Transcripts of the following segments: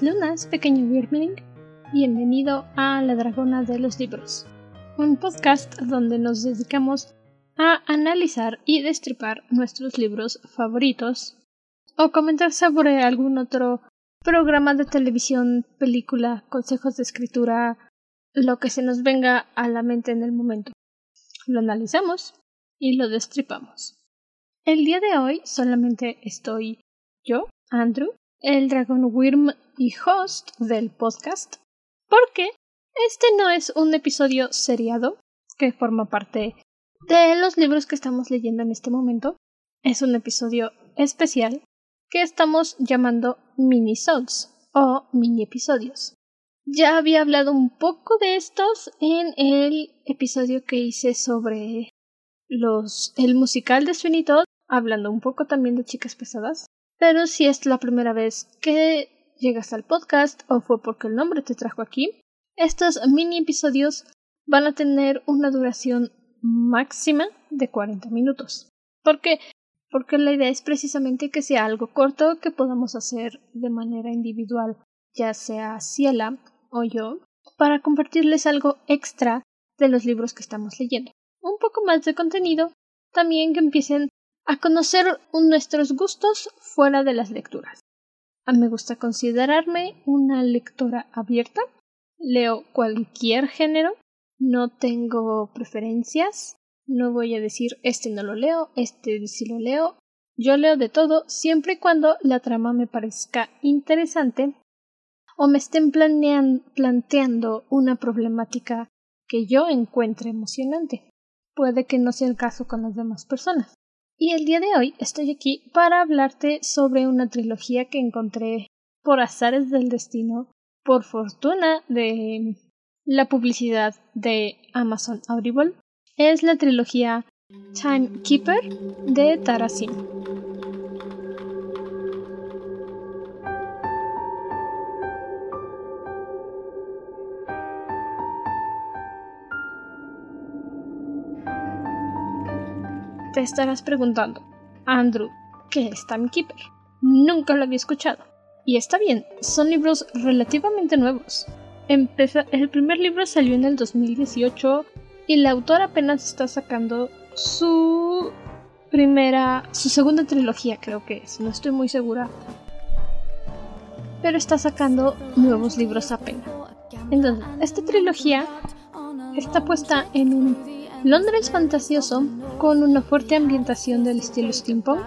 Lunas, pequeño Wyrmling. Bienvenido a La Dragona de los Libros, un podcast donde nos dedicamos a analizar y destripar nuestros libros favoritos o comentar sobre algún otro programa de televisión, película, consejos de escritura, lo que se nos venga a la mente en el momento. Lo analizamos y lo destripamos. El día de hoy solamente estoy yo, Andrew, el dragón Wyrm y host del podcast, porque este no es un episodio seriado que forma parte de los libros que estamos leyendo en este momento. Es un episodio especial que estamos llamando mini-sods o mini episodios. Ya había hablado un poco de estos en el episodio que hice sobre los el musical de Sweeney Todd, hablando un poco también de chicas pesadas. Pero si es la primera vez que llegas al podcast o fue porque el nombre te trajo aquí, estos mini episodios van a tener una duración máxima de 40 minutos. ¿Por qué? Porque la idea es precisamente que sea algo corto que podamos hacer de manera individual, ya sea Ciela o yo, para compartirles algo extra de los libros que estamos leyendo. Un poco más de contenido, también que empiecen a conocer nuestros gustos fuera de las lecturas. Me gusta considerarme una lectora abierta. Leo cualquier género. No tengo preferencias. No voy a decir este no lo leo, este sí lo leo. Yo leo de todo siempre y cuando la trama me parezca interesante o me estén planteando una problemática que yo encuentre emocionante. Puede que no sea el caso con las demás personas. Y el día de hoy estoy aquí para hablarte sobre una trilogía que encontré por azares del destino, por fortuna de la publicidad de Amazon Audible. Es la trilogía Timekeeper de Tarasin. Te estarás preguntando, Andrew, ¿qué es Timekeeper? Nunca lo había escuchado. Y está bien, son libros relativamente nuevos. el primer libro salió en el 2018 y la autora apenas está sacando su primera, su segunda trilogía creo que es, no estoy muy segura. Pero está sacando nuevos libros apenas. Entonces, esta trilogía está puesta en un Londres fantasioso con una fuerte ambientación del estilo steampunk,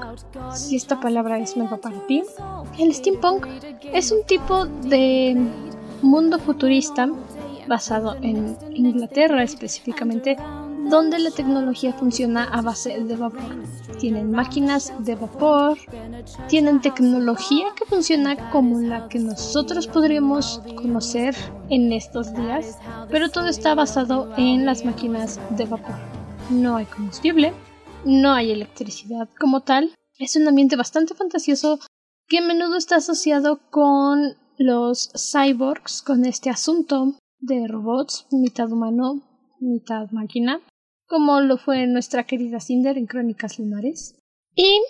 si esta palabra es nueva para ti. El steampunk es un tipo de mundo futurista basado en Inglaterra específicamente, donde la tecnología funciona a base de vapor. Tienen máquinas de vapor, tienen tecnología que funciona como la que nosotros podríamos conocer en estos días, pero todo está basado en las máquinas de vapor. No hay combustible, no hay electricidad como tal. Es un ambiente bastante fantasioso que a menudo está asociado con los cyborgs, con este asunto de robots, mitad humano, mitad máquina, como lo fue nuestra querida Cinder en Crónicas Lunares. Y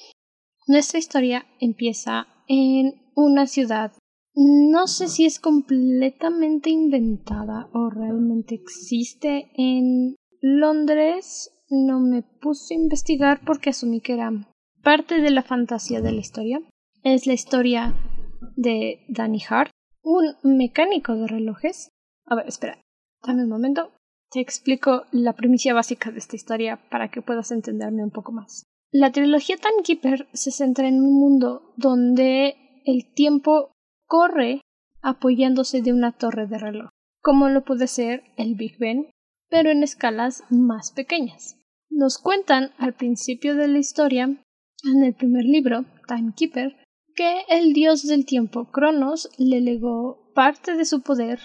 nuestra historia empieza en una ciudad. No sé si es completamente inventada o realmente existe en Londres. No me puse a investigar porque asumí que era parte de la fantasía de la historia. Es la historia de Danny Hart, un mecánico de relojes. A ver, espera, dame un momento. Te explico la primicia básica de esta historia para que puedas entenderme un poco más. La trilogía Timekeeper se centra en un mundo donde el tiempo corre apoyándose de una torre de reloj, como lo puede ser el Big Ben, pero en escalas más pequeñas. Nos cuentan al principio de la historia, en el primer libro, Timekeeper, que el dios del tiempo, Cronos, le legó parte de su poder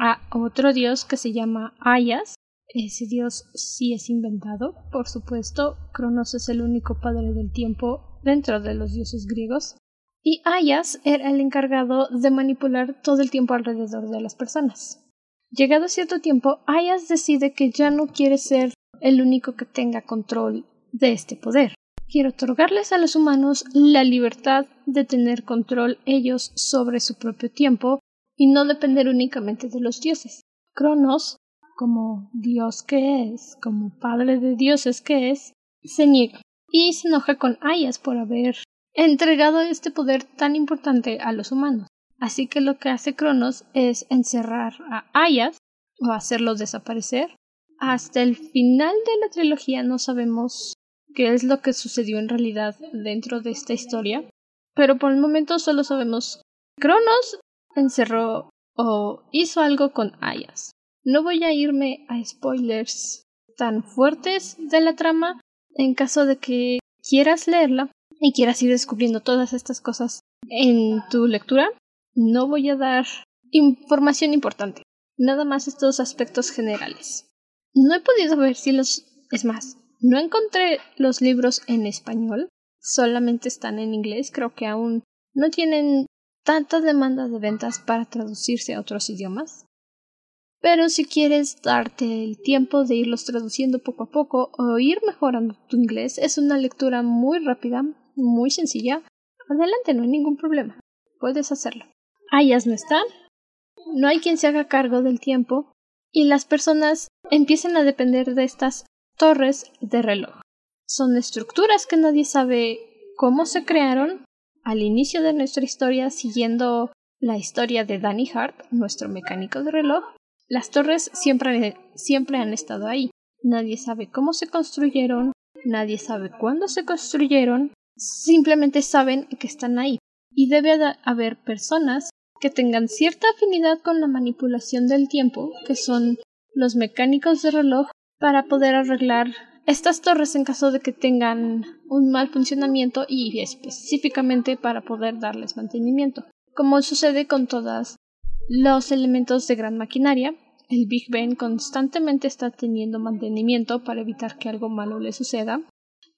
a otro dios que se llama Ayas. Ese dios sí es inventado, por supuesto. Cronos es el único padre del tiempo dentro de los dioses griegos. Y Ayas era el encargado de manipular todo el tiempo alrededor de las personas. Llegado cierto tiempo, Ayas decide que ya no quiere ser el único que tenga control de este poder. quiere otorgarles a los humanos la libertad de tener control ellos sobre su propio tiempo y no depender únicamente de los dioses. Cronos, como dios que es, como padre de dioses que es, se niega y se enoja con Ayas por haber entregado este poder tan importante a los humanos. Así que lo que hace Cronos es encerrar a Ayas o hacerlo desaparecer. Hasta el final de la trilogía no sabemos qué es lo que sucedió en realidad dentro de esta historia, pero por el momento solo sabemos Cronos encerró o hizo algo con Ayas. No voy a irme a spoilers tan fuertes de la trama en caso de que quieras leerla y quieras ir descubriendo todas estas cosas en tu lectura. No voy a dar información importante, nada más estos aspectos generales. No he podido ver si los... Es más, no encontré los libros en español, solamente están en inglés, creo que aún no tienen tanta demanda de ventas para traducirse a otros idiomas. Pero si quieres darte el tiempo de irlos traduciendo poco a poco o ir mejorando tu inglés, es una lectura muy rápida, muy sencilla. Adelante, no hay ningún problema. Puedes hacerlo. Ayas no están, no hay quien se haga cargo del tiempo y las personas empiezan a depender de estas torres de reloj. Son estructuras que nadie sabe cómo se crearon al inicio de nuestra historia siguiendo la historia de Danny Hart, nuestro mecánico de reloj. Las torres siempre, siempre han estado ahí. Nadie sabe cómo se construyeron, nadie sabe cuándo se construyeron, simplemente saben que están ahí. Y debe haber personas que tengan cierta afinidad con la manipulación del tiempo, que son los mecánicos de reloj para poder arreglar estas torres en caso de que tengan un mal funcionamiento y específicamente para poder darles mantenimiento. Como sucede con todos los elementos de gran maquinaria, el Big Ben constantemente está teniendo mantenimiento para evitar que algo malo le suceda.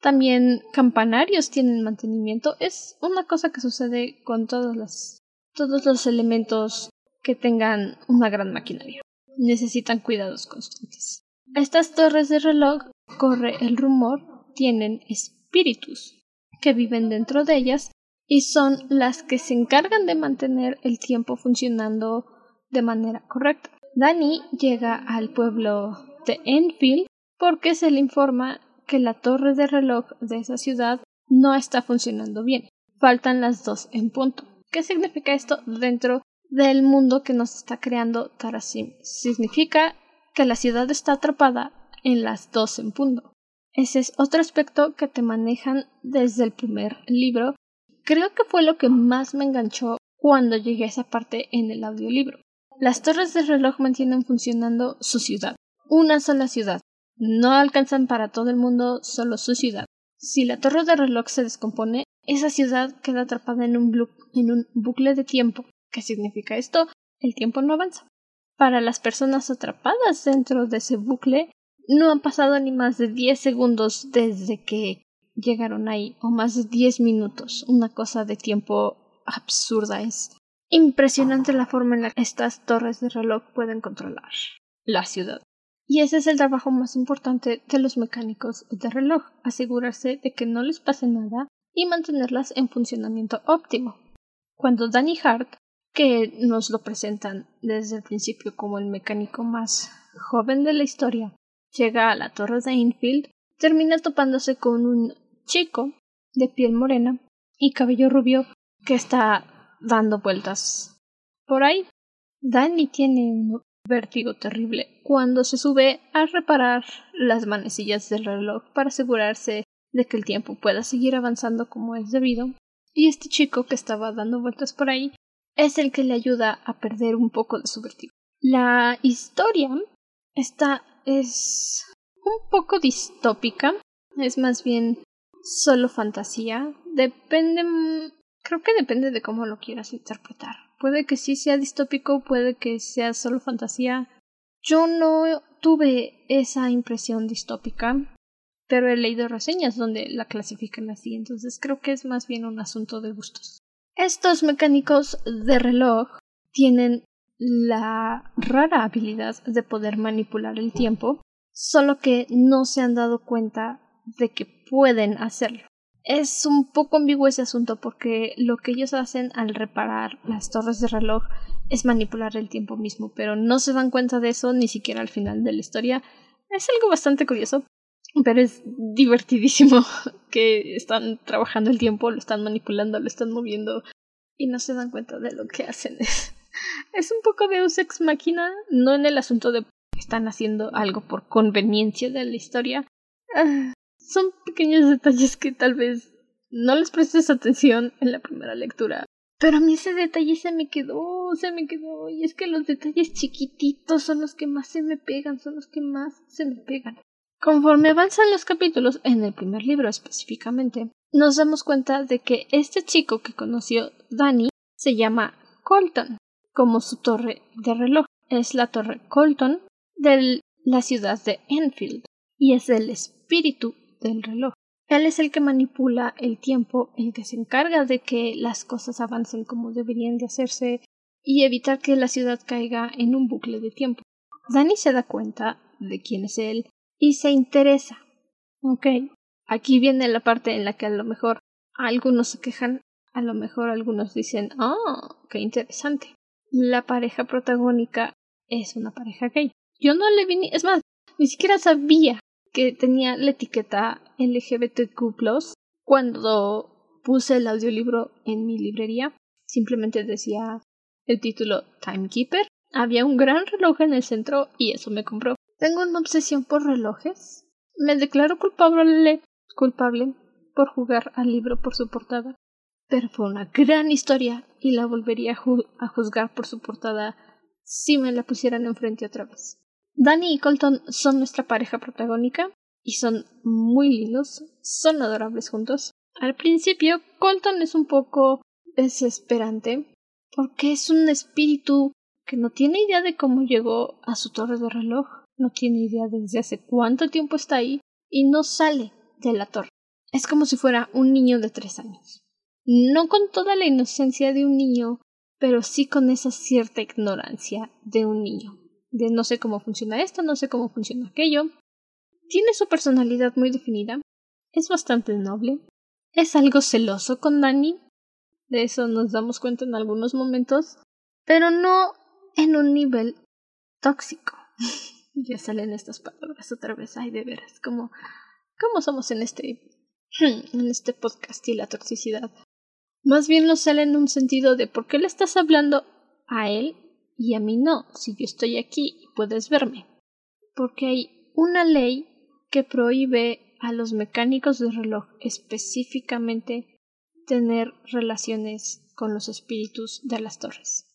También campanarios tienen mantenimiento. Es una cosa que sucede con todos todos los elementos que tengan una gran maquinaria. Necesitan cuidados constantes. Estas torres de reloj, corre el rumor, tienen espíritus que viven dentro de ellas y son las que se encargan de mantener el tiempo funcionando de manera correcta. Danny llega al pueblo de Enfield porque se le informa que la torre de reloj de esa ciudad no está funcionando bien. Faltan las dos en punto. ¿Qué significa esto dentro del mundo que nos está creando Tarasim? Significa que la ciudad está atrapada en las dos en punto. Ese es otro aspecto que te manejan desde el primer libro. Creo que fue lo que más me enganchó cuando llegué a esa parte en el audiolibro. Las torres de reloj mantienen funcionando su ciudad, una sola ciudad. No alcanzan para todo el mundo solo su ciudad. Si la torre de reloj se descompone, esa ciudad queda atrapada en un, en un bucle de tiempo. ¿Qué significa esto? El tiempo no avanza. Para las personas atrapadas dentro de ese bucle, no han pasado ni más de 10 segundos desde que llegaron ahí, o más de 10 minutos. Una cosa de tiempo absurda. Es impresionante la forma en la que estas torres de reloj pueden controlar la ciudad. Y ese es el trabajo más importante de los mecánicos de reloj, asegurarse de que no les pase nada y mantenerlas en funcionamiento óptimo. Cuando Danny Hart que nos lo presentan desde el principio como el mecánico más joven de la historia, llega a la torre de Enfield, termina topándose con un chico de piel morena y cabello rubio que está dando vueltas por ahí. Danny tiene un vértigo terrible cuando se sube a reparar las manecillas del reloj para asegurarse de que el tiempo pueda seguir avanzando como es debido. Y este chico que estaba dando vueltas por ahí es el que le ayuda a perder un poco de su vértigo. La historia esta es un poco distópica, es más bien solo fantasía. Depende, creo que depende de cómo lo quieras interpretar. Puede que sí sea distópico, puede que sea solo fantasía. Yo no tuve esa impresión distópica, pero he leído reseñas donde la clasifican así, entonces creo que es más bien un asunto de gustos. Estos mecánicos de reloj tienen la rara habilidad de poder manipular el tiempo, solo que no se han dado cuenta de que pueden hacerlo. es un poco ambiguo ese asunto porque lo que ellos hacen al reparar las torres de reloj es manipular el tiempo mismo, pero no se dan cuenta de eso ni siquiera al final de la historia. Es algo bastante curioso, pero es divertidísimo que están trabajando el tiempo, lo están manipulando, lo están moviendo y no se dan cuenta de lo que hacen. Es un poco de ex máquina, no en el asunto de que están haciendo algo por conveniencia de la historia. Ah, son pequeños detalles que tal vez no les prestes atención en la primera lectura. Pero a mí ese detalle se me quedó, se me quedó. Y es que los detalles chiquititos son los que más se me pegan, son los que más se me pegan. Conforme avanzan los capítulos, en el primer libro específicamente, nos damos cuenta de que este chico que conoció Danny se llama Colton, como su torre de reloj. Es la torre Colton de la ciudad de Enfield y es el espíritu del reloj. Él es el que manipula el tiempo, el que se encarga de que las cosas avancen como deberían de hacerse y evitar que la ciudad caiga en un bucle de tiempo. Danny se da cuenta de quién es él y se interesa. Ok, aquí viene la parte en la que a lo mejor algunos se quejan, a lo mejor algunos dicen, oh, qué interesante. La pareja protagónica es una pareja gay. Yo no le vi ni, es más, ni siquiera sabía que tenía la etiqueta LGBTQ cuando puse el audiolibro en mi librería. Simplemente decía el título Timekeeper. Había un gran reloj en el centro y eso me compró. Tengo una obsesión por relojes. Me declaro culpable, culpable por jugar al libro por su portada. Pero fue una gran historia y la volvería a, juzgar por su portada si me la pusieran enfrente otra vez. Danny y Colton son nuestra pareja protagónica y son muy lindos, son adorables juntos. Al principio, Colton es un poco desesperante porque es un espíritu que no tiene idea de cómo llegó a su torre de reloj, no tiene idea desde hace cuánto tiempo está ahí y no sale de la torre. Es como si fuera un niño de tres años. No con toda la inocencia de un niño, pero sí con esa cierta ignorancia de un niño de no sé cómo funciona esto, no sé cómo funciona aquello. Tiene su personalidad muy definida, es bastante noble, es algo celoso con Dani, de eso nos damos cuenta en algunos momentos, pero no en un nivel tóxico. ya salen estas palabras otra vez, ay de veras, como cómo somos en este en este podcast y la toxicidad. Más bien lo sale en un sentido de por qué le estás hablando a él y a mí no, si yo estoy aquí y puedes verme. Porque hay una ley que prohíbe a los mecánicos de reloj específicamente tener relaciones con los espíritus de las torres.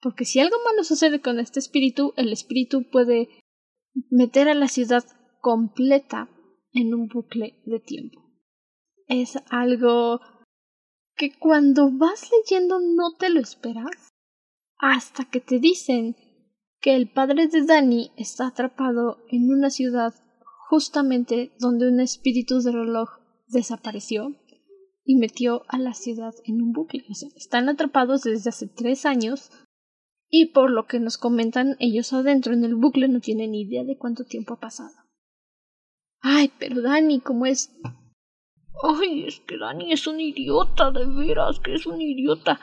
Porque si algo malo sucede con este espíritu, el espíritu puede meter a la ciudad completa en un bucle de tiempo. Es algo que cuando vas leyendo no te lo esperas hasta que te dicen que el padre de Danny está atrapado en una ciudad justamente donde un espíritu de reloj desapareció y metió a la ciudad en un bucle. O sea, están atrapados desde hace tres años y por lo que nos comentan ellos adentro en el bucle no tienen idea de cuánto tiempo ha pasado. Ay, pero Danny, ¿cómo es? Ay, es que Danny es un idiota, de veras que es un idiota.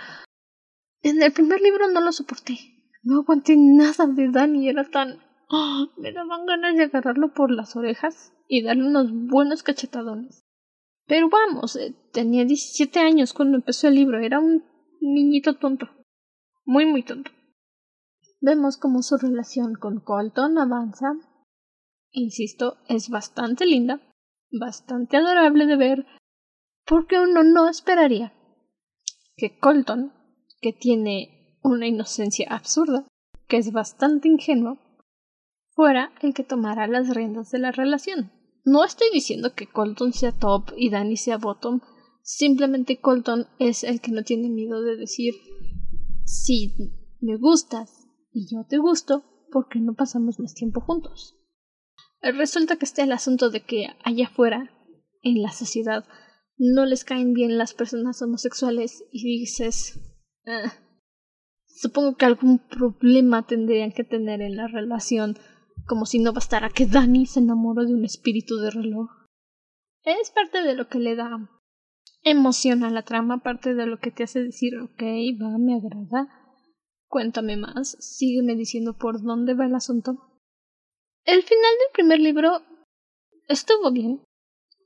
En el primer libro no lo soporté. No aguanté nada de Danny. Era tan. ¡Ah! me daban ganas de agarrarlo por las orejas y darle unos buenos cachetadones. Pero vamos, eh, tenía 17 años cuando empezó el libro. Era un niñito tonto. Muy, muy tonto. Vemos cómo su relación con Colton avanza. Insisto, es bastante linda, bastante adorable de ver, porque uno no esperaría que Colton que tiene una inocencia absurda, que es bastante ingenuo, fuera el que tomara las riendas de la relación. No estoy diciendo que Colton sea top y Danny sea bottom, simplemente Colton es el que no tiene miedo de decir si me gustas y yo te gusto, porque no pasamos más tiempo juntos? Resulta que está el asunto de que allá afuera, en la sociedad, no les caen bien las personas homosexuales y dices, Ah. supongo que algún problema tendrían que tener en la relación, como si no bastara que Danny se enamoró de un espíritu de reloj. Es parte de lo que le da emociona la trama, aparte de lo que te hace decir, ok, va, me agrada, cuéntame más, sígueme diciendo por dónde va el asunto. El final del primer libro estuvo bien.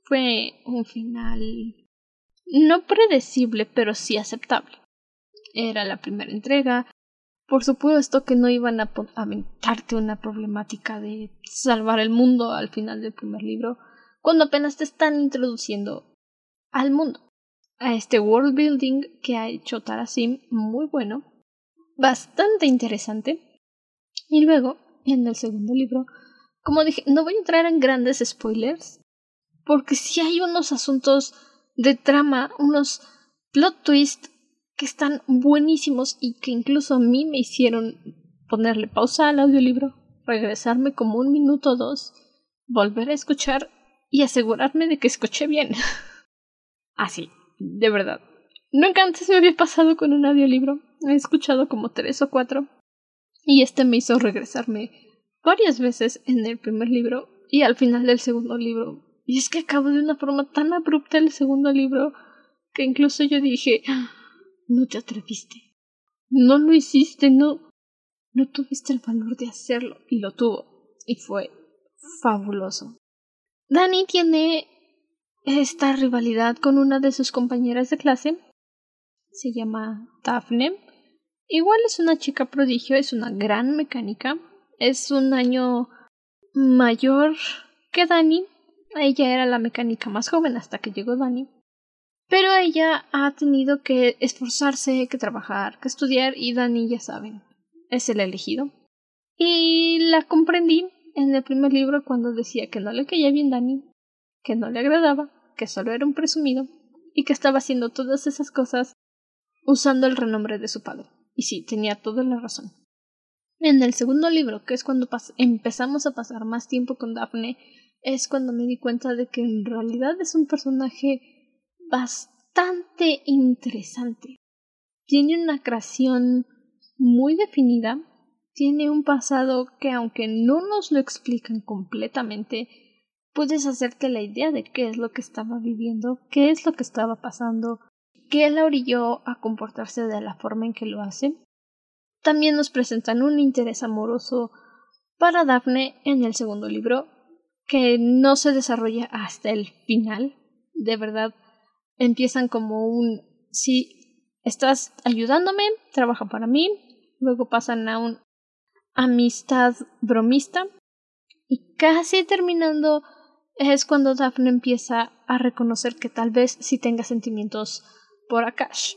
Fue un final no predecible, pero sí aceptable. Era la primera entrega. Por supuesto que no iban a aventarte una problemática de salvar el mundo al final del primer libro, cuando apenas te están introduciendo al mundo, a este world building que ha hecho Tarasim muy bueno, bastante interesante. Y luego, en el segundo libro, como dije, no voy a entrar en grandes spoilers, porque sí hay unos asuntos de trama, unos plot twists que están buenísimos y que incluso a mí me hicieron ponerle pausa al audiolibro, regresarme como un minuto o dos, volver a escuchar y asegurarme de que escuché bien. Así, de verdad. Nunca antes me había pasado con un audiolibro. He escuchado como tres o cuatro. Y este me hizo regresarme varias veces en el primer libro y al final del segundo libro. Y es que acabó de una forma tan abrupta el segundo libro que incluso yo dije, ah, no te atreviste. No lo hiciste, no. No tuviste el valor de hacerlo. Y lo tuvo. Y fue fabuloso. Dani tiene esta rivalidad con una de sus compañeras de clase. Se llama Daphne. Igual es una chica prodigio, es una gran mecánica es un año mayor que Dani. Ella era la mecánica más joven hasta que llegó Dani. Pero ella ha tenido que esforzarse, que trabajar, que estudiar y Dani ya saben, es el elegido. Y la comprendí en el primer libro cuando decía que no le caía bien Dani, que no le agradaba, que solo era un presumido y que estaba haciendo todas esas cosas usando el renombre de su padre. Y sí, tenía toda la razón. En el segundo libro, que es cuando empezamos a pasar más tiempo con Daphne, es cuando me di cuenta de que en realidad es un personaje bastante interesante. Tiene una creación muy definida, tiene un pasado que aunque no nos lo explican completamente, puedes hacerte la idea de qué es lo que estaba viviendo, qué es lo que estaba pasando, qué la orilló a comportarse de la forma en que lo hace. También nos presentan un interés amoroso para Daphne en el segundo libro, que no se desarrolla hasta el final. De verdad, empiezan como un si estás ayudándome, trabaja para mí, luego pasan a un amistad bromista y casi terminando es cuando Daphne empieza a reconocer que tal vez sí tenga sentimientos por Akash.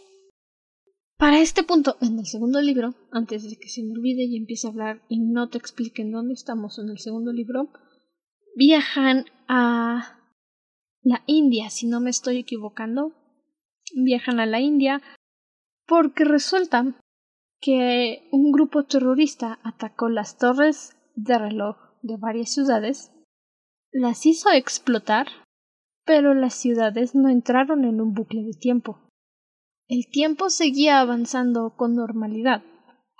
Para este punto, en el segundo libro, antes de que se me olvide y empiece a hablar y no te expliquen dónde estamos en el segundo libro, viajan a la India, si no me estoy equivocando. Viajan a la India porque resulta que un grupo terrorista atacó las torres de reloj de varias ciudades, las hizo explotar, pero las ciudades no entraron en un bucle de tiempo. El tiempo seguía avanzando con normalidad,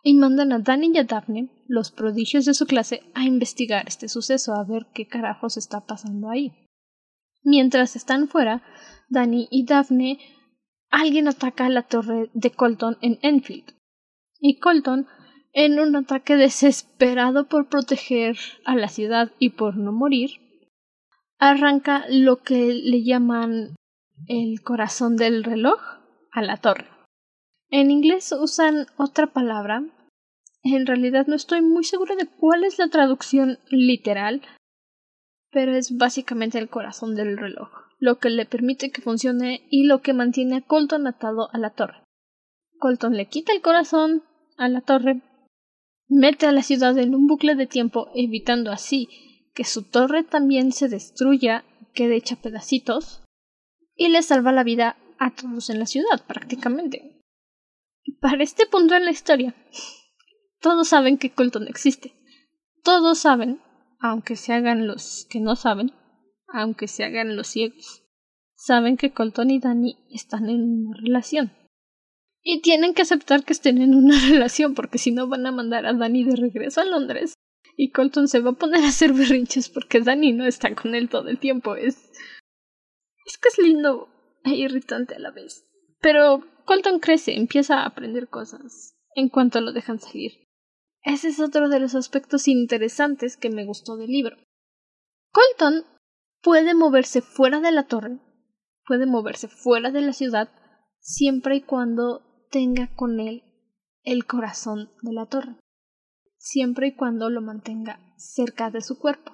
y mandan a Danny y a Daphne, los prodigios de su clase, a investigar este suceso, a ver qué carajos está pasando ahí. Mientras están fuera, Danny y Daphne, alguien ataca la torre de Colton en Enfield. Y Colton, en un ataque desesperado por proteger a la ciudad y por no morir, arranca lo que le llaman el corazón del reloj, a la torre. En inglés usan otra palabra. En realidad no estoy muy segura de cuál es la traducción literal, pero es básicamente el corazón del reloj, lo que le permite que funcione y lo que mantiene a Colton atado a la torre. Colton le quita el corazón a la torre, mete a la ciudad en un bucle de tiempo, evitando así que su torre también se destruya, quede hecha pedacitos, y le salva la vida a todos en la ciudad, prácticamente. Para este punto en la historia, todos saben que Colton existe. Todos saben, aunque se hagan los que no saben, aunque se hagan los ciegos, saben que Colton y Danny están en una relación. Y tienen que aceptar que estén en una relación, porque si no van a mandar a Danny de regreso a Londres. Y Colton se va a poner a hacer berrinches porque Danny no está con él todo el tiempo. Es. Es que es lindo e irritante a la vez. Pero Colton crece, empieza a aprender cosas en cuanto lo dejan salir. Ese es otro de los aspectos interesantes que me gustó del libro. Colton puede moverse fuera de la torre, puede moverse fuera de la ciudad, siempre y cuando tenga con él el corazón de la torre, siempre y cuando lo mantenga cerca de su cuerpo.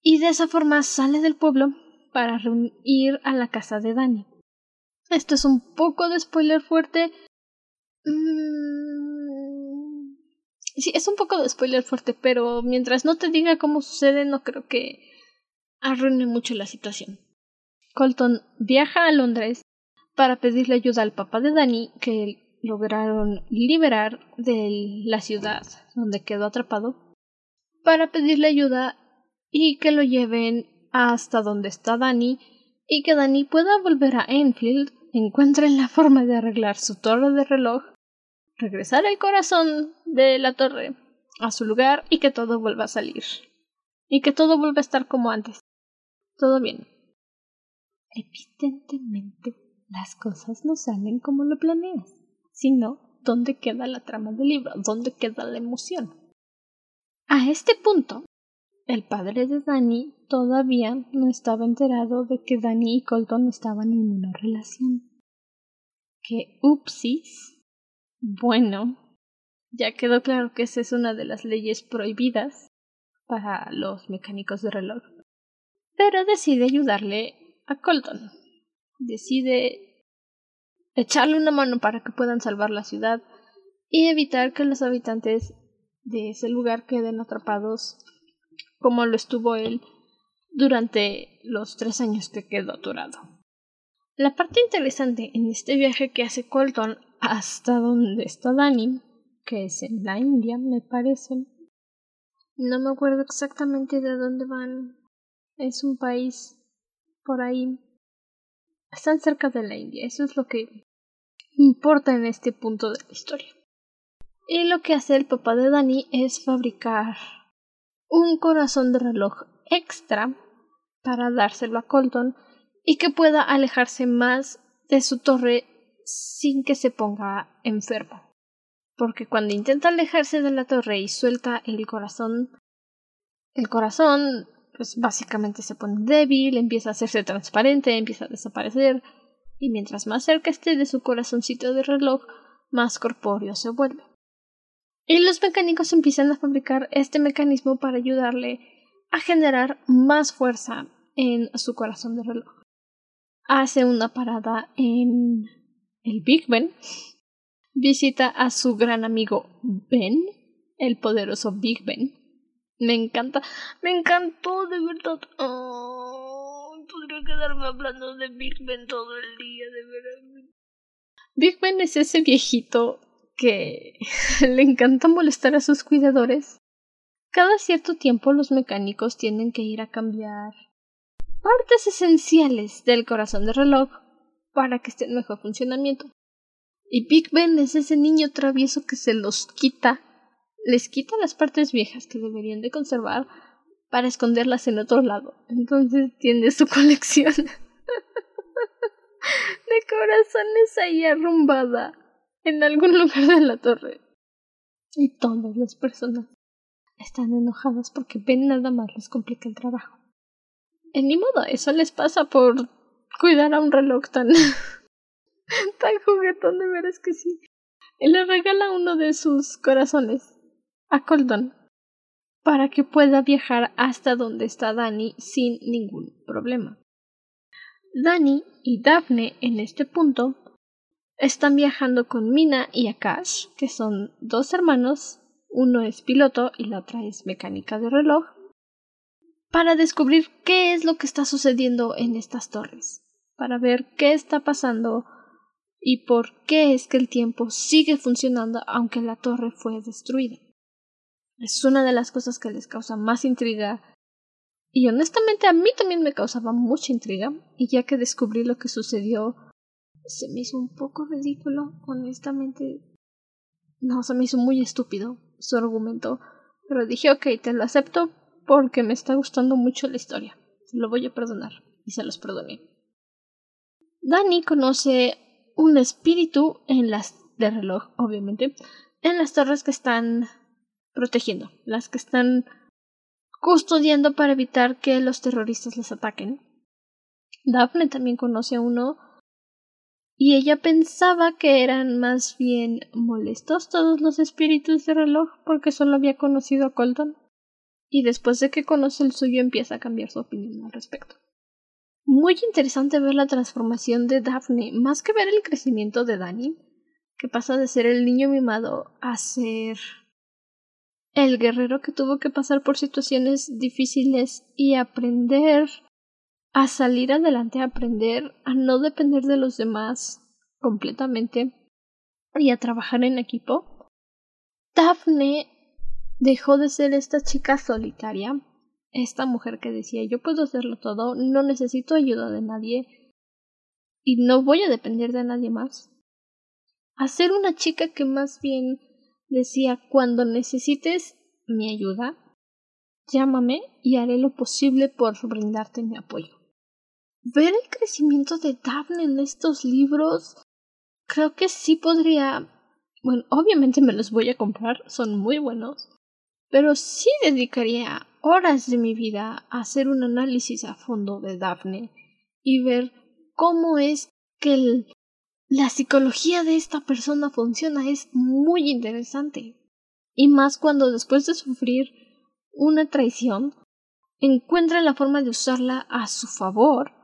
Y de esa forma sale del pueblo para ir a la casa de Dani. Esto es un poco de spoiler fuerte. Mm, sí, es un poco de spoiler fuerte, pero mientras no te diga cómo sucede, no creo que arruine mucho la situación. Colton viaja a Londres para pedirle ayuda al papá de Danny, que lograron liberar de la ciudad donde quedó atrapado, para pedirle ayuda y que lo lleven hasta donde está Danny y que Danny pueda volver a Enfield, encuentren la forma de arreglar su torre de reloj, regresar el corazón de la torre a su lugar y que todo vuelva a salir. Y que todo vuelva a estar como antes. Todo bien. Evidentemente, las cosas no salen como lo planeas, sino dónde queda la trama del libro, dónde queda la emoción. A este punto, el padre de Danny todavía no estaba enterado de que Danny y Colton estaban en una relación. ¡Qué upsis! Bueno, ya quedó claro que esa es una de las leyes prohibidas para los mecánicos de reloj pero decide ayudarle a Colton. Decide echarle una mano para que puedan salvar la ciudad y evitar que los habitantes de ese lugar queden atrapados como lo estuvo él durante los tres años que quedó aturado. La parte interesante en este viaje que hace Colton hasta donde está Danny, que es en la India, me parece. No me acuerdo exactamente de dónde van es un país por ahí. Están cerca de la India, eso es lo que importa en este punto de la historia. Y lo que hace el papá de Dani es fabricar un corazón de reloj extra para dárselo a Colton y que pueda alejarse más de su torre sin que se ponga enfermo. Porque cuando intenta alejarse de la torre y suelta el corazón, el corazón pues básicamente se pone débil, empieza a hacerse transparente, empieza a desaparecer, y mientras más cerca esté de su corazoncito de reloj, más corpóreo se vuelve. Y los mecánicos empiezan a fabricar este mecanismo para ayudarle a generar más fuerza en su corazón de reloj. Hace una parada en el Big Ben, visita a su gran amigo Ben, el poderoso Big Ben, me encanta, me encantó de verdad. podría quedarme hablando de Big Ben todo el día, de verdad. Big Ben es ese viejito que le encanta molestar a sus cuidadores. Cada cierto tiempo los mecánicos tienen que ir a cambiar partes esenciales del corazón del reloj para que esté en mejor funcionamiento. Y Big Ben es ese niño travieso que se los quita les quita las partes viejas que deberían de conservar para esconderlas en otro lado. Entonces tiene su colección de corazones ahí arrumbada en algún lugar de la torre. Y todas las personas están enojadas porque ven nada más les complica el trabajo. En ni modo, eso les pasa por cuidar a un reloj tan tan juguetón de veras que sí. Él le regala uno de sus corazones a Colton para que pueda viajar hasta donde está Dani sin ningún problema. Dani y Daphne en este punto están viajando con Mina y Akash, que son dos hermanos, uno es piloto y la otra es mecánica de reloj, para descubrir qué es lo que está sucediendo en estas torres, para ver qué está pasando y por qué es que el tiempo sigue funcionando aunque la torre fue destruida. Es una de las cosas que les causa más intriga. Y honestamente a mí también me causaba mucha intriga. Y ya que descubrí lo que sucedió, se me hizo un poco ridículo, honestamente. No, se me hizo muy estúpido su argumento. Pero dije, ok, te lo acepto porque me está gustando mucho la historia. Lo voy a perdonar. Y se los perdoné. Dani conoce un espíritu en las de reloj, obviamente, en las torres que están protegiendo, las que están custodiando para evitar que los terroristas les ataquen. Daphne también conoce a uno y ella pensaba que eran más bien molestos todos los espíritus de reloj porque solo había conocido a Colton y después de que conoce el suyo empieza a cambiar su opinión al respecto. Muy interesante ver la transformación de Daphne, más que ver el crecimiento de Danny, que pasa de ser el niño mimado a ser el guerrero que tuvo que pasar por situaciones difíciles y aprender a salir adelante, a aprender a no depender de los demás completamente y a trabajar en equipo. Daphne dejó de ser esta chica solitaria, esta mujer que decía yo puedo hacerlo todo, no necesito ayuda de nadie y no voy a depender de nadie más, a ser una chica que más bien decía cuando necesites mi ayuda, llámame y haré lo posible por brindarte mi apoyo. Ver el crecimiento de Daphne en estos libros, creo que sí podría. Bueno, obviamente me los voy a comprar, son muy buenos, pero sí dedicaría horas de mi vida a hacer un análisis a fondo de Daphne y ver cómo es que la psicología de esta persona funciona. Es muy interesante. Y más cuando después de sufrir una traición, encuentra la forma de usarla a su favor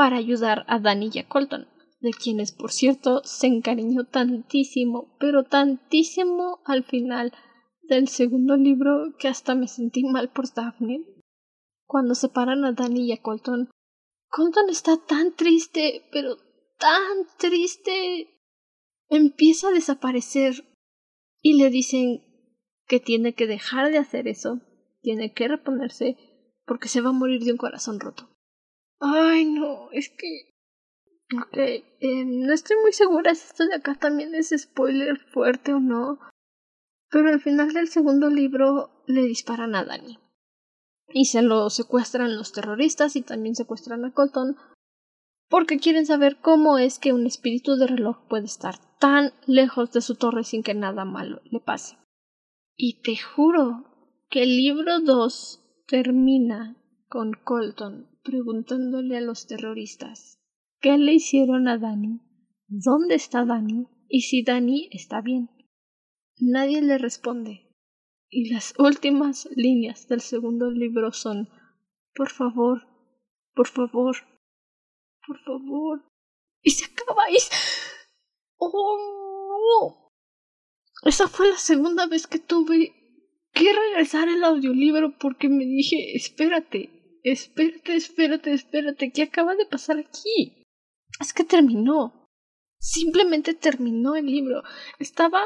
para ayudar a Danny y a Colton, de quienes, por cierto, se encariñó tantísimo, pero tantísimo al final del segundo libro que hasta me sentí mal por Daphne. Cuando separan a Danny y a Colton, Colton está tan triste, pero tan triste. Empieza a desaparecer y le dicen que tiene que dejar de hacer eso, tiene que reponerse porque se va a morir de un corazón roto. Ay, no, es que... Ok, eh, no estoy muy segura si esto de acá también es spoiler fuerte o no, pero al final del segundo libro le disparan a Danny. Y se lo secuestran los terroristas y también secuestran a Colton porque quieren saber cómo es que un espíritu de reloj puede estar tan lejos de su torre sin que nada malo le pase. Y te juro que el libro 2 termina con Colton preguntándole a los terroristas qué le hicieron a Danny, dónde está Danny y si Danny está bien. Nadie le responde. Y las últimas líneas del segundo libro son Por favor, por favor, por favor. Y se acaba y... ¡Oh! Esa fue la segunda vez que tuve que regresar el audiolibro porque me dije, espérate, espérate, espérate, espérate, ¿qué acaba de pasar aquí? Es que terminó. Simplemente terminó el libro. Estaba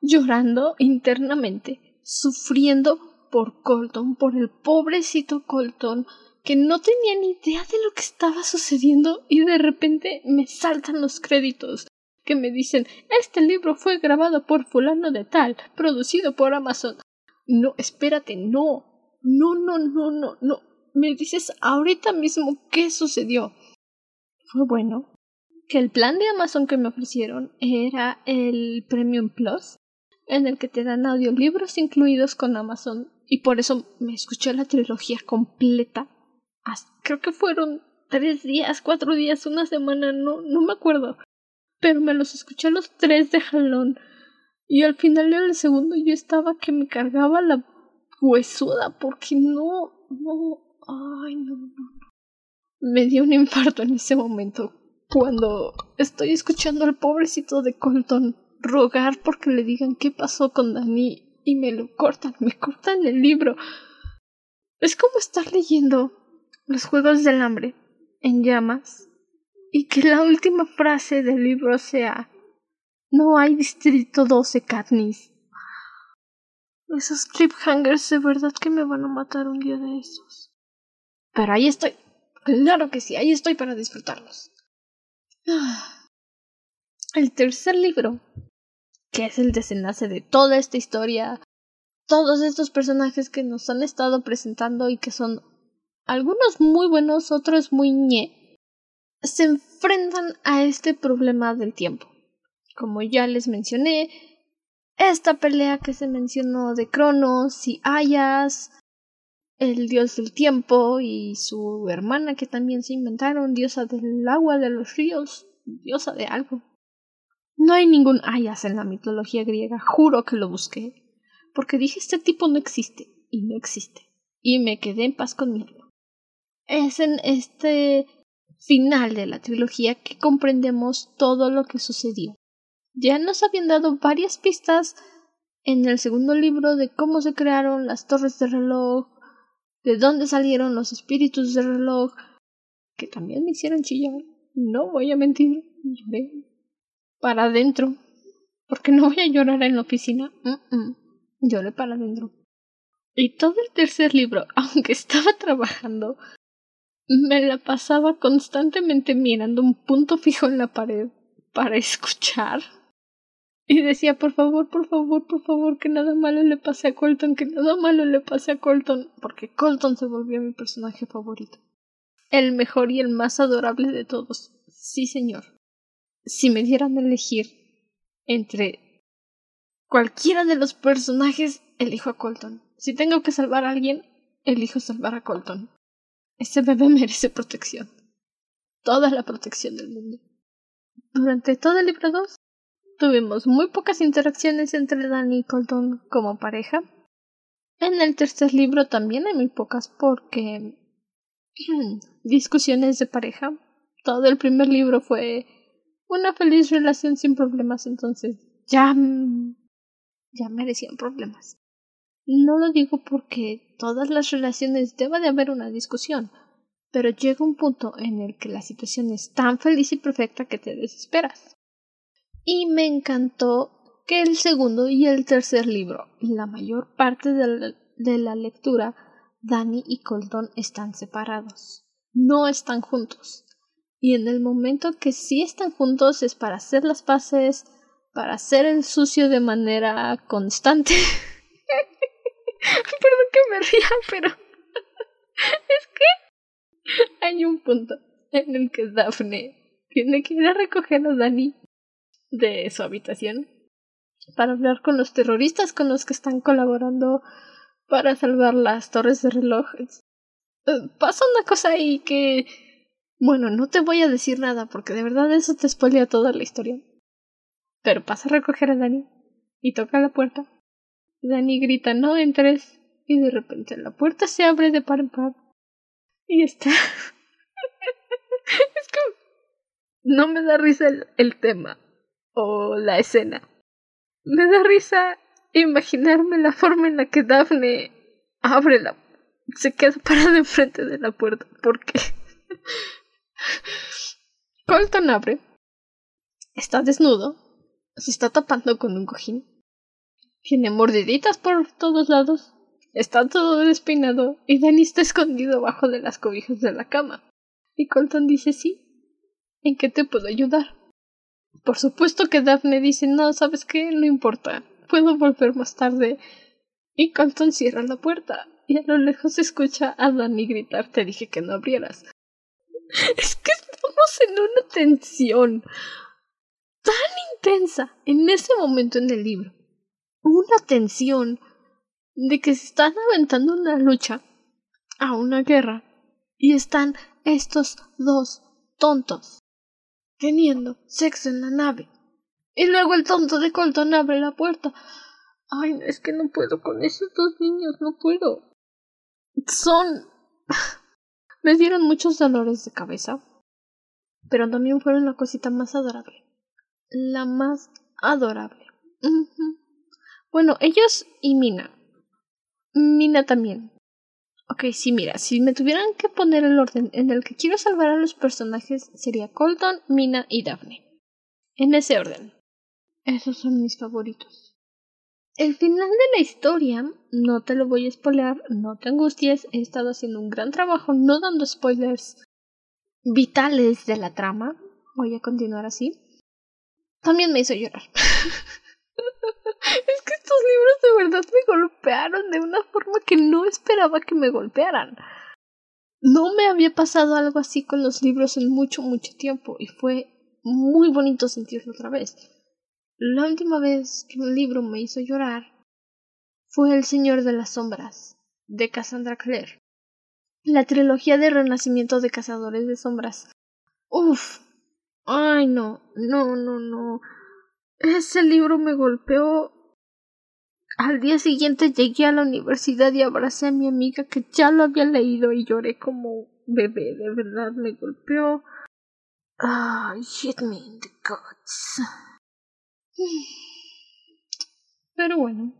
llorando internamente, sufriendo por Colton, por el pobrecito Colton, que no tenía ni idea de lo que estaba sucediendo y de repente me saltan los créditos que me dicen este libro fue grabado por fulano de tal, producido por Amazon. No, espérate, no. No, no, no, no, no. Me dices ahorita mismo qué sucedió. Fue bueno que el plan de Amazon que me ofrecieron era el Premium Plus, en el que te dan audiolibros incluidos con Amazon y por eso me escuché la trilogía completa. Creo que fueron tres días, cuatro días, una semana, no, no me acuerdo. Pero me los escuché los tres de jalón. Y al final del segundo yo estaba que me cargaba la huesuda porque no, no, ay, no, no, no. Me dio un infarto en ese momento cuando estoy escuchando al pobrecito de Colton rogar porque le digan qué pasó con Dani y me lo cortan, me cortan el libro. Es como estar leyendo los Juegos del Hambre en llamas y que la última frase del libro sea No hay Distrito 12 Katniss. Esos cliffhangers de verdad que me van a matar un día de esos. Pero ahí estoy. Claro que sí, ahí estoy para disfrutarlos. El tercer libro que es el desenlace de toda esta historia, todos estos personajes que nos han estado presentando y que son algunos muy buenos, otros muy ñe, se enfrentan a este problema del tiempo. Como ya les mencioné, esta pelea que se mencionó de Cronos y Ayas, el dios del tiempo y su hermana que también se inventaron, diosa del agua, de los ríos, diosa de algo. No hay ningún Ayas en la mitología griega, juro que lo busqué, porque dije este tipo no existe, y no existe, y me quedé en paz conmigo. Es en este final de la trilogía que comprendemos todo lo que sucedió. Ya nos habían dado varias pistas en el segundo libro de cómo se crearon las torres de reloj, de dónde salieron los espíritus del reloj, que también me hicieron chillar. No voy a mentir, lloré para adentro, porque no voy a llorar en la oficina. Lloré para adentro. Y todo el tercer libro, aunque estaba trabajando, me la pasaba constantemente mirando un punto fijo en la pared para escuchar. Y decía, por favor, por favor, por favor, que nada malo le pase a Colton, que nada malo le pase a Colton, porque Colton se volvió mi personaje favorito. El mejor y el más adorable de todos. Sí, señor. Si me dieran a elegir entre cualquiera de los personajes, elijo a Colton. Si tengo que salvar a alguien, elijo salvar a Colton. Ese bebé merece protección. Toda la protección del mundo. Durante todo el libro 2, Tuvimos muy pocas interacciones entre Danny y Colton como pareja. En el tercer libro también hay muy pocas porque discusiones de pareja. Todo el primer libro fue una feliz relación sin problemas, entonces ya ya merecían problemas. No lo digo porque todas las relaciones deba de haber una discusión, pero llega un punto en el que la situación es tan feliz y perfecta que te desesperas y me encantó que el segundo y el tercer libro, la mayor parte de la, lectura, Danny y Colton están separados. No están juntos. Y en el momento que sí están juntos es para hacer las paces, para hacer el sucio de manera constante. Perdón que me ría, pero es que hay un punto en el que Daphne tiene que ir a recoger a Danny de su habitación para hablar con los terroristas con los que están colaborando para salvar las torres de relojes. Eh, pasa una cosa ahí que... Bueno, no te voy a decir nada porque de verdad eso te spoilea toda la historia. Pero pasa a recoger a Dani y toca la puerta. Dani grita no entres y de repente la puerta se abre de par en par y está... es que no me da risa el tema o la escena. Me da risa imaginarme la forma en la que Daphne abre la se queda parada enfrente de la puerta porque Colton abre está desnudo se está tapando con un cojín tiene mordiditas por todos lados está todo despeinado y Danny está escondido bajo de las cobijas de la cama y Colton dice sí ¿en qué te puedo ayudar? Por supuesto que Daphne dice no, ¿sabes qué? No importa. Puedo volver más tarde. Y Colton cierra la puerta. Y a lo lejos se escucha a Danny gritar te dije que no abrieras. Es que estamos en una tensión tan intensa en ese momento en el libro. Una tensión de que se están aventando una lucha a una guerra y están estos dos tontos teniendo sexo en la nave. Y luego el tonto de Colton abre la puerta. Ay, es que no puedo con esos dos niños, no puedo. Son... Me dieron muchos dolores de cabeza, pero también fueron la cosita más adorable. La más adorable. Bueno, ellos y Mina. Mina también. Ok, sí, mira, si me tuvieran que poner el orden en el que quiero salvar a los personajes sería Colton, Mina y Daphne. En ese orden. Esos son mis favoritos. El final de la historia, no te lo voy a spoilear, no te angusties, he estado haciendo un gran trabajo no dando spoilers vitales de la trama. Voy a continuar así. También me hizo llorar. es que estos libros de verdad me golpearon de una forma que no esperaba que me golpearan. No me había pasado algo así con los libros en mucho, mucho tiempo y fue muy bonito sentirlo otra vez. La última vez que un libro me hizo llorar fue El Señor de las Sombras, de Cassandra Clare. La trilogía de renacimiento de Cazadores de Sombras. Uf. Ay, no, no, no, no. Ese libro me golpeó. Al día siguiente llegué a la universidad y abracé a mi amiga que ya lo había leído y lloré como bebé, de verdad me golpeó. Ay, hit me in the guts. Pero bueno,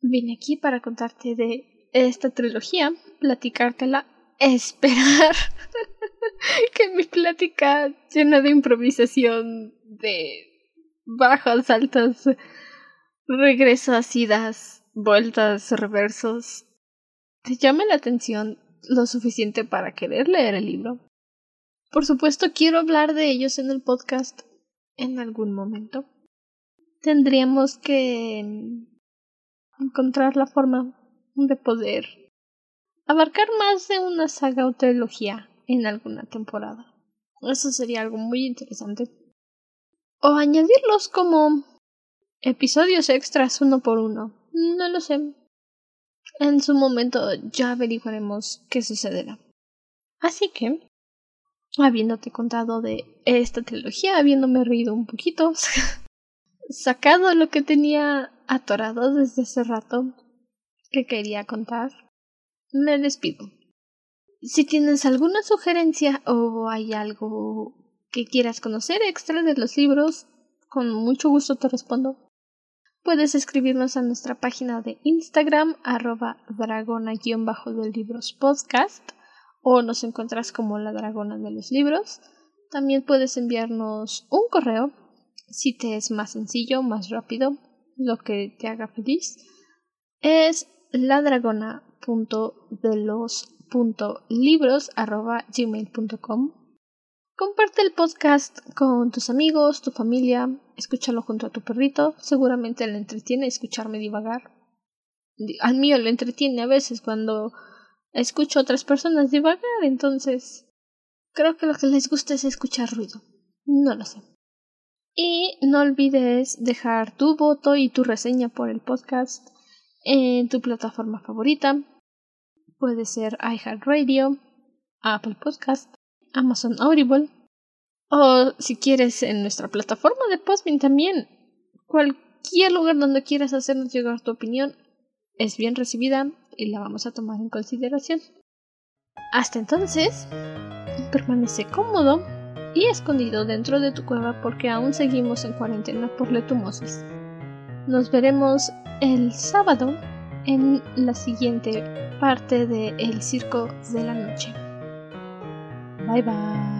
vine aquí para contarte de esta trilogía, platicártela, esperar que mi plática llena de improvisación, de bajas, altas, regresas, idas, vueltas, reversos, te llame la atención lo suficiente para querer leer el libro. Por supuesto, quiero hablar de ellos en el podcast en algún momento tendríamos que encontrar la forma de poder abarcar más de una saga o trilogía en alguna temporada. Eso sería algo muy interesante. O añadirlos como episodios extras uno por uno. No lo sé. En su momento ya averiguaremos qué sucederá. Así que, habiéndote contado de esta trilogía, habiéndome reído un poquito, sacado lo que tenía atorado desde hace rato que quería contar, me despido. Si tienes alguna sugerencia o hay algo que quieras conocer extra de los libros, con mucho gusto te respondo. Puedes escribirnos a nuestra página de Instagram, arroba dragona-del libros podcast, o nos encuentras como la dragona de los libros. También puedes enviarnos un correo si te es más sencillo, más rápido, lo que te haga feliz, es ladragona.delos.libros.gmail.com Comparte el podcast con tus amigos, tu familia, escúchalo junto a tu perrito, seguramente le entretiene escucharme divagar. Al mío le entretiene a veces cuando escucho a otras personas divagar, entonces creo que lo que les gusta es escuchar ruido. No lo sé. Y no olvides dejar tu voto y tu reseña por el podcast en tu plataforma favorita. Puede ser iHeartRadio, Apple Podcast, Amazon Audible o si quieres en nuestra plataforma de Postmin también. Cualquier lugar donde quieras hacernos llegar tu opinión es bien recibida y la vamos a tomar en consideración. Hasta entonces, permanece cómodo y escondido dentro de tu cueva porque aún seguimos en cuarentena por letumosis. Nos veremos el sábado en la siguiente parte de El Circo de la Noche. Bye bye.